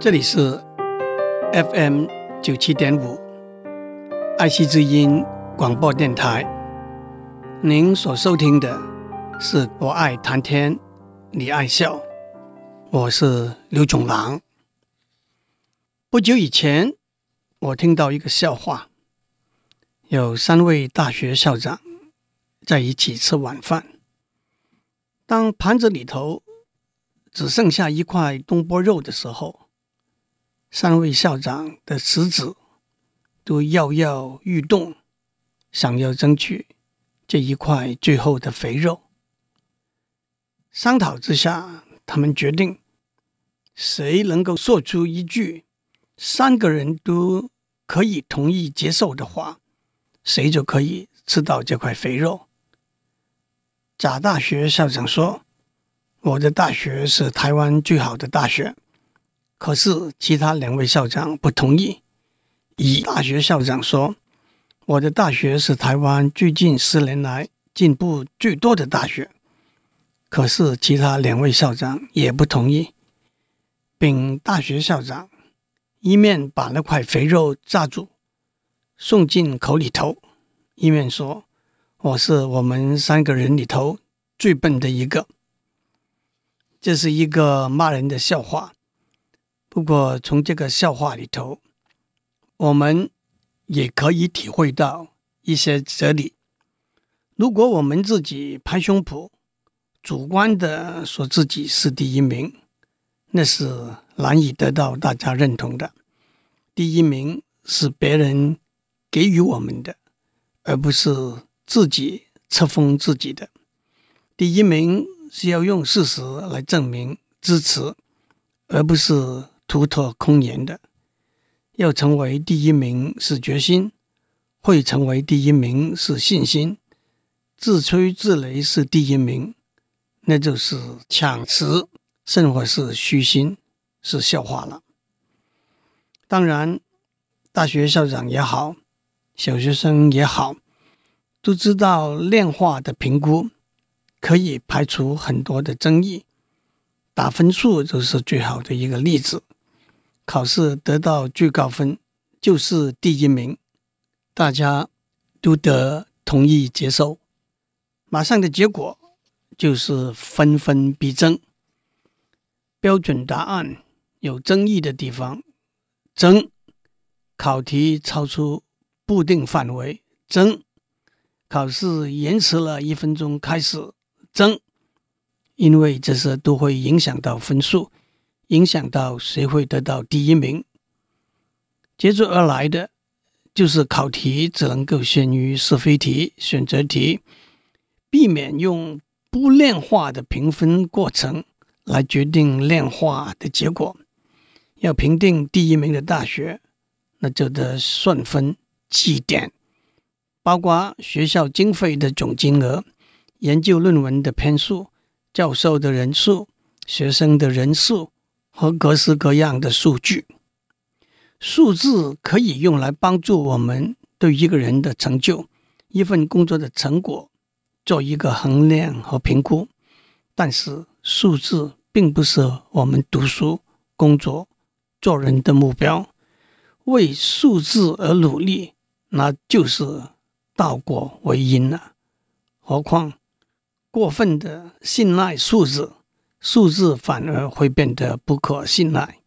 这里是 FM 九七点五爱惜之音广播电台。您所收听的是我爱谈天，你爱笑，我是刘总郎。不久以前，我听到一个笑话，有三位大学校长在一起吃晚饭，当盘子里头只剩下一块东坡肉的时候。三位校长的食指都跃跃欲动，想要争取这一块最后的肥肉。商讨之下，他们决定，谁能够说出一句三个人都可以同意接受的话，谁就可以吃到这块肥肉。甲大学校长说：“我的大学是台湾最好的大学。”可是其他两位校长不同意。乙大学校长说：“我的大学是台湾最近十年来进步最多的大学。”可是其他两位校长也不同意。丙大学校长一面把那块肥肉炸住，送进口里头，一面说：“我是我们三个人里头最笨的一个。”这是一个骂人的笑话。不过，从这个笑话里头，我们也可以体会到一些哲理。如果我们自己拍胸脯，主观的说自己是第一名，那是难以得到大家认同的。第一名是别人给予我们的，而不是自己册封自己的。第一名是要用事实来证明支持，而不是。突破空言的，要成为第一名是决心，会成为第一名是信心，自吹自擂是第一名，那就是抢词，甚或是虚心，是笑话了。当然，大学校长也好，小学生也好，都知道量化的评估可以排除很多的争议，打分数就是最好的一个例子。考试得到最高分就是第一名，大家都得同意接受。马上的结果就是分分必争。标准答案有争议的地方，争；考题超出固定范围，争；考试延迟了一分钟开始，争。因为这些都会影响到分数。影响到谁会得到第一名，接踵而来的就是考题只能够限于是非题、选择题，避免用不量化的评分过程来决定量化的结果。要评定第一名的大学，那就得算分计点，包括学校经费的总金额、研究论文的篇数、教授的人数、学生的人数。和各式各样的数据，数字可以用来帮助我们对一个人的成就、一份工作的成果做一个衡量和评估。但是，数字并不是我们读书、工作、做人的目标。为数字而努力，那就是倒果为因了。何况，过分的信赖数字。数字反而会变得不可信赖。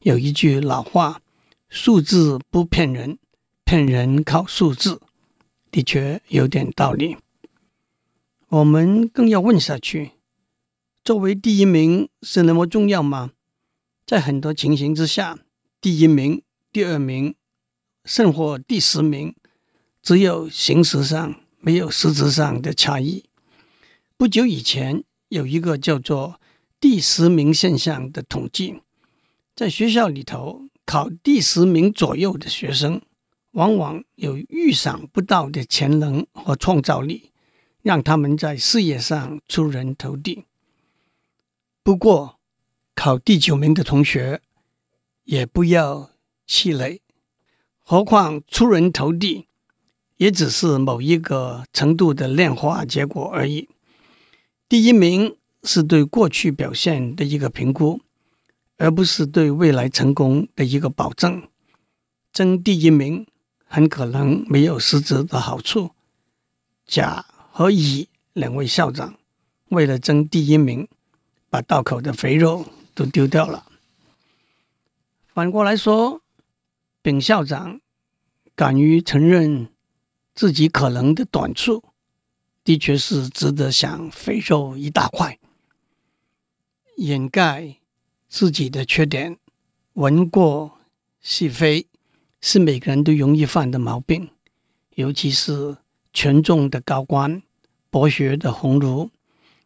有一句老话：“数字不骗人，骗人靠数字。”的确有点道理。我们更要问下去：作为第一名是那么重要吗？在很多情形之下，第一名、第二名，甚或第十名，只有形式上，没有实质上的差异。不久以前，有一个叫做第十名现象的统计，在学校里头考第十名左右的学生，往往有预想不到的潜能和创造力，让他们在事业上出人头地。不过，考第九名的同学也不要气馁，何况出人头地，也只是某一个程度的量化结果而已。第一名。是对过去表现的一个评估，而不是对未来成功的一个保证。争第一名很可能没有实质的好处。甲和乙两位校长为了争第一名，把道口的肥肉都丢掉了。反过来说，丙校长敢于承认自己可能的短处，的确是值得想肥肉一大块。掩盖自己的缺点，闻过是非，是每个人都容易犯的毛病，尤其是。权重的高官、博学的鸿儒，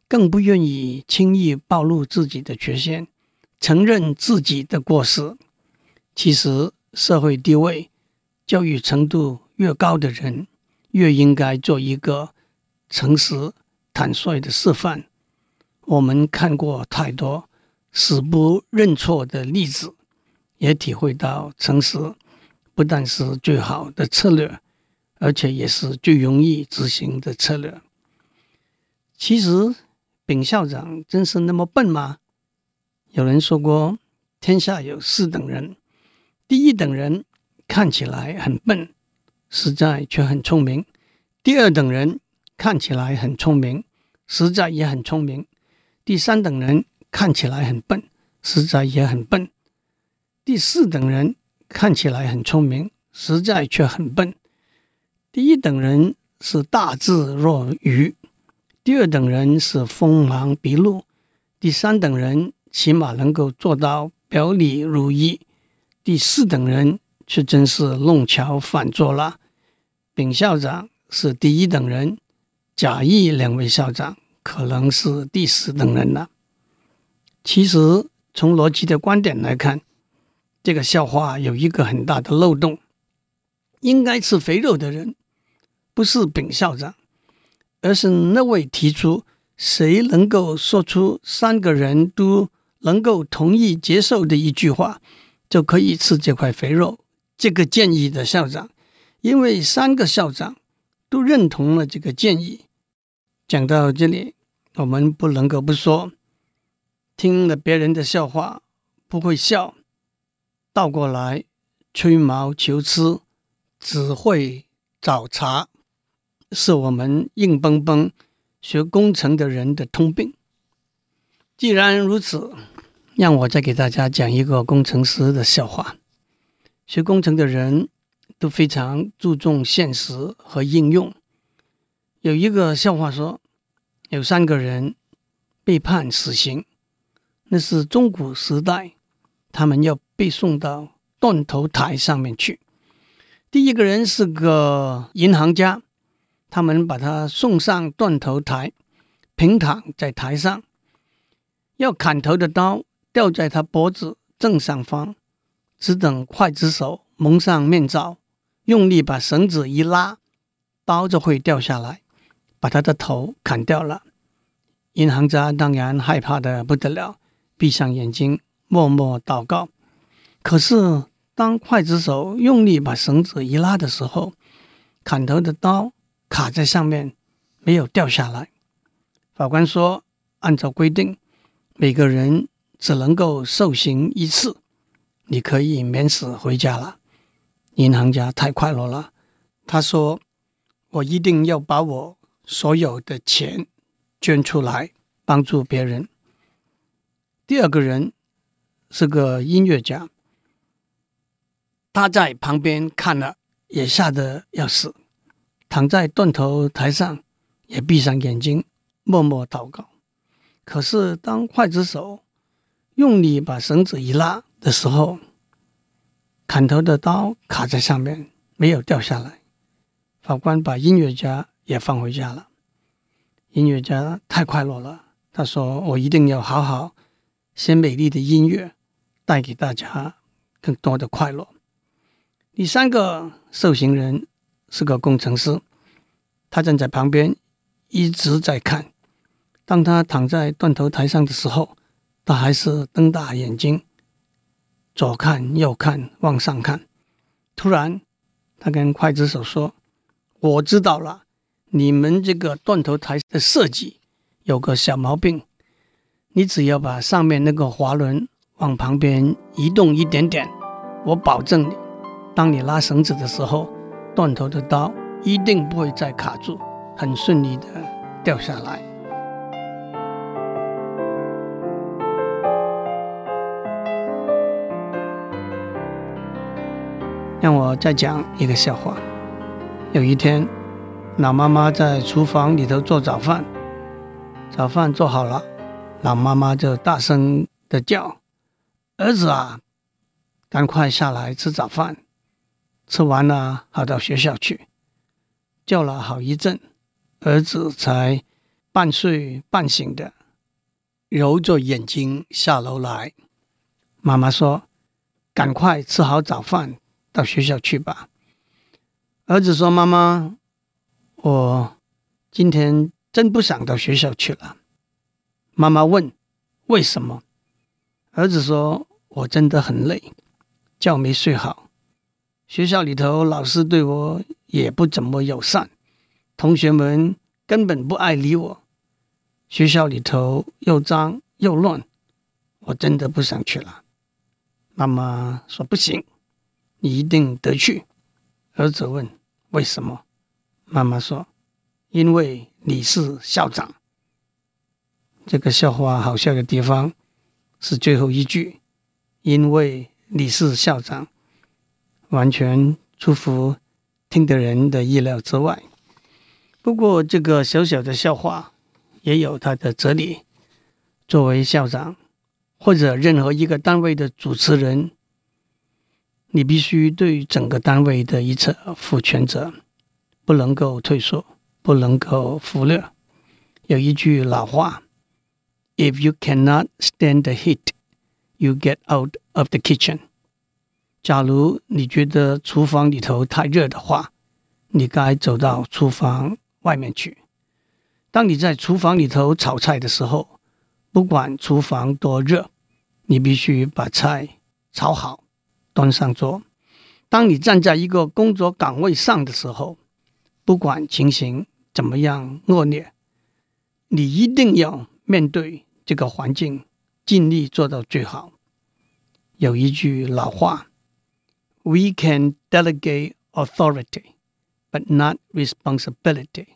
更不愿意轻易暴露自己的缺陷，承认自己的过失。其实，社会地位、教育程度越高的人，越应该做一个诚实、坦率的示范。我们看过太多死不认错的例子，也体会到诚实不但是最好的策略。而且也是最容易执行的策略。其实，丙校长真是那么笨吗？有人说过，天下有四等人：第一等人看起来很笨，实在却很聪明；第二等人看起来很聪明，实在也很聪明；第三等人看起来很笨，实在也很笨；第四等人看起来很聪明，实在却很笨。第一等人是大智若愚，第二等人是锋芒毕露，第三等人起码能够做到表里如一，第四等人却真是弄巧反拙了。丙校长是第一等人，甲乙两位校长可能是第四等人了。其实从逻辑的观点来看，这个笑话有一个很大的漏洞，应该吃肥肉的人。不是丙校长，而是那位提出谁能够说出三个人都能够同意接受的一句话，就可以吃这块肥肉这个建议的校长。因为三个校长都认同了这个建议。讲到这里，我们不能够不说，听了别人的笑话不会笑，倒过来吹毛求疵，只会找茬。是我们硬邦邦学工程的人的通病。既然如此，让我再给大家讲一个工程师的笑话。学工程的人都非常注重现实和应用。有一个笑话说，有三个人被判死刑，那是中古时代，他们要被送到断头台上面去。第一个人是个银行家。他们把他送上断头台，平躺在台上，要砍头的刀吊在他脖子正上方，只等刽子手蒙上面罩，用力把绳子一拉，刀就会掉下来，把他的头砍掉了。银行家当然害怕得不得了，闭上眼睛默默祷告。可是当刽子手用力把绳子一拉的时候，砍头的刀。卡在上面，没有掉下来。法官说：“按照规定，每个人只能够受刑一次，你可以免死回家了。”银行家太快乐了，他说：“我一定要把我所有的钱捐出来，帮助别人。”第二个人是个音乐家，他在旁边看了，也吓得要死。躺在断头台上，也闭上眼睛，默默祷告。可是，当刽子手用力把绳子一拉的时候，砍头的刀卡在上面，没有掉下来。法官把音乐家也放回家了。音乐家太快乐了，他说：“我一定要好好写美丽的音乐，带给大家更多的快乐。”第三个受刑人。是个工程师，他站在旁边一直在看。当他躺在断头台上的时候，他还是瞪大眼睛，左看右看，往上看。突然，他跟刽子手说：“我知道了，你们这个断头台的设计有个小毛病。你只要把上面那个滑轮往旁边移动一点点，我保证你，当你拉绳子的时候，断头的刀一定不会再卡住，很顺利的掉下来。让我再讲一个笑话。有一天，老妈妈在厨房里头做早饭，早饭做好了，老妈妈就大声的叫：“儿子啊，赶快下来吃早饭，吃完了好到学校去。”叫了好一阵，儿子才半睡半醒的揉着眼睛下楼来。妈妈说：“赶快吃好早饭。”到学校去吧。儿子说：“妈妈，我今天真不想到学校去了。”妈妈问：“为什么？”儿子说：“我真的很累，觉没睡好。学校里头老师对我也不怎么友善，同学们根本不爱理我。学校里头又脏又乱，我真的不想去了。”妈妈说：“不行。”你一定得去。儿子问：“为什么？”妈妈说：“因为你是校长。”这个笑话好笑的地方是最后一句：“因为你是校长”，完全出乎听的人的意料之外。不过，这个小小的笑话也有它的哲理。作为校长，或者任何一个单位的主持人。你必须对整个单位的一切负全责，不能够退缩，不能够忽略。有一句老话：“If you cannot stand the heat, you get out of the kitchen。”假如你觉得厨房里头太热的话，你该走到厨房外面去。当你在厨房里头炒菜的时候，不管厨房多热，你必须把菜炒好。端上桌。当你站在一个工作岗位上的时候，不管情形怎么样恶劣，你一定要面对这个环境，尽力做到最好。有一句老话：“We can delegate authority, but not responsibility。”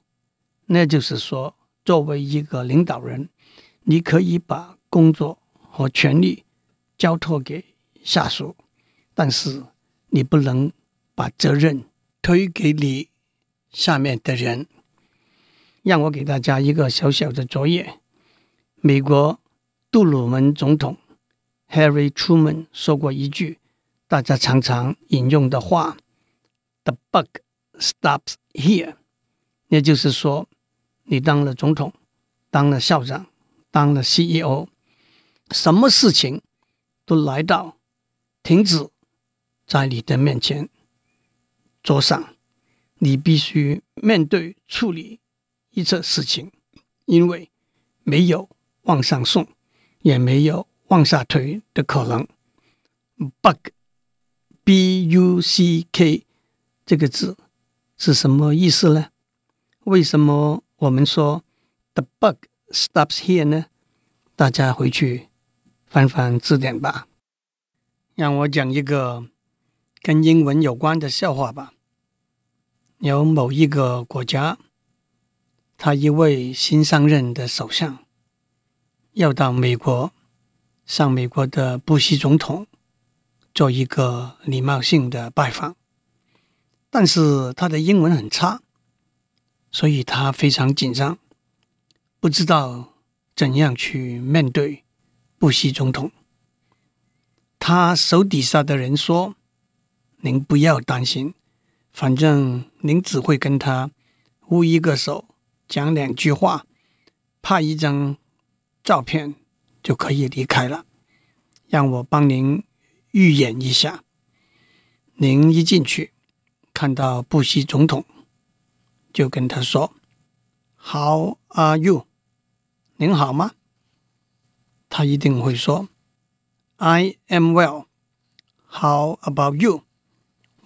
那就是说，作为一个领导人，你可以把工作和权力交托给下属。但是你不能把责任推给你下面的人。让我给大家一个小小的作业：美国杜鲁门总统 Harry Truman 说过一句大家常常引用的话：“The bug stops here。”也就是说，你当了总统，当了校长，当了 CEO，什么事情都来到停止。在你的面前，桌上，你必须面对处理一切事情，因为没有往上送，也没有往下推的可能。Bug，b u c k 这个字是什么意思呢？为什么我们说 The bug stops here 呢？大家回去翻翻字典吧。让我讲一个。跟英文有关的笑话吧。有某一个国家，他一位新上任的首相要到美国，向美国的布希总统做一个礼貌性的拜访，但是他的英文很差，所以他非常紧张，不知道怎样去面对布希总统。他手底下的人说。您不要担心，反正您只会跟他握一个手，讲两句话，拍一张照片就可以离开了。让我帮您预演一下。您一进去，看到布希总统，就跟他说：“How are you？” 您好吗？他一定会说：“I am well. How about you？”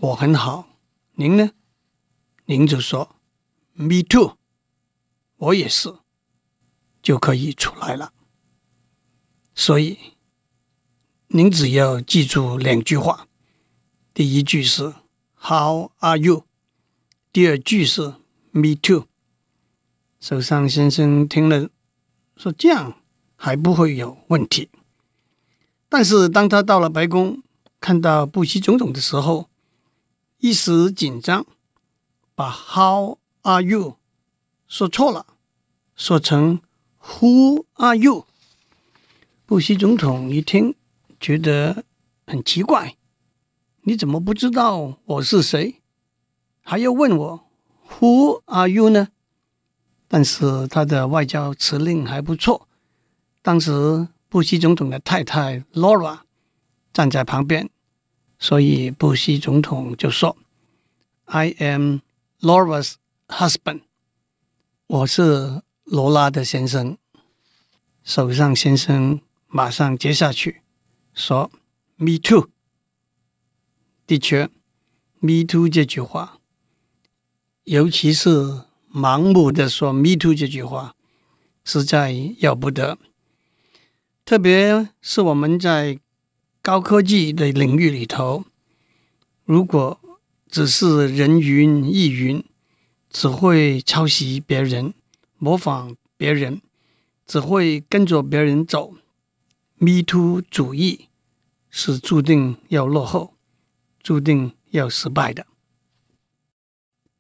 我很好，您呢？您就说 “Me too”，我也是，就可以出来了。所以您只要记住两句话：第一句是 “How are you”，第二句是 “Me too”。首相先生听了，说：“这样还不会有问题。”但是当他到了白宫，看到布希总统的时候，一时紧张，把 “How are you” 说错了，说成 “Who are you”。布希总统一听，觉得很奇怪：“你怎么不知道我是谁，还要问我 ‘Who are you’ 呢？”但是他的外交辞令还不错。当时布希总统的太太 Laura 站在旁边。所以，布希总统就说：“I am Laura's husband。”我是罗拉的先生。首相先生马上接下去说：“Me too。”的确，“Me too” 这句话，尤其是盲目的说 “Me too” 这句话，实在要不得。特别是我们在。高科技的领域里头，如果只是人云亦云，只会抄袭别人、模仿别人，只会跟着别人走，Me Too 主义是注定要落后、注定要失败的。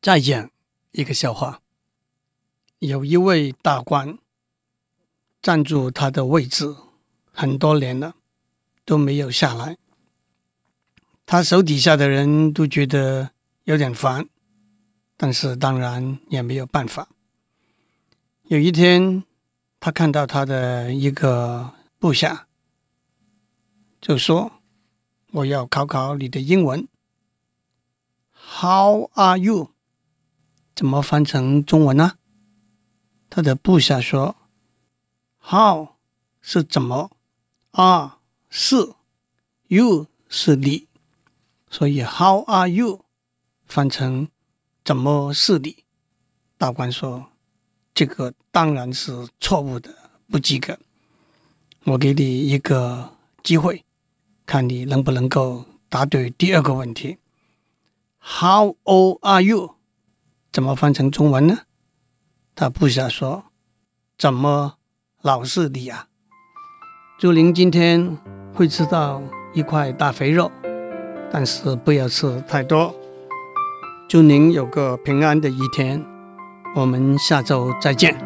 再讲一个笑话：有一位大官占住他的位置很多年了。都没有下来，他手底下的人都觉得有点烦，但是当然也没有办法。有一天，他看到他的一个部下，就说：“我要考考你的英文，How are you？怎么翻成中文呢？”他的部下说：“How 是怎么啊？”是，you 是你，所以 How are you 翻成怎么是你？大官说：“这个当然是错误的，不及格。我给你一个机会，看你能不能够答对第二个问题。How old are you？怎么翻成中文呢？”他部下说：“怎么老是你啊？”祝您今天。会吃到一块大肥肉，但是不要吃太多。祝您有个平安的一天，我们下周再见。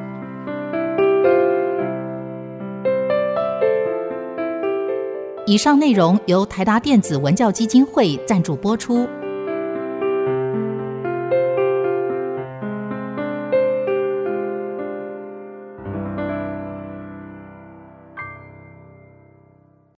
以上内容由台达电子文教基金会赞助播出。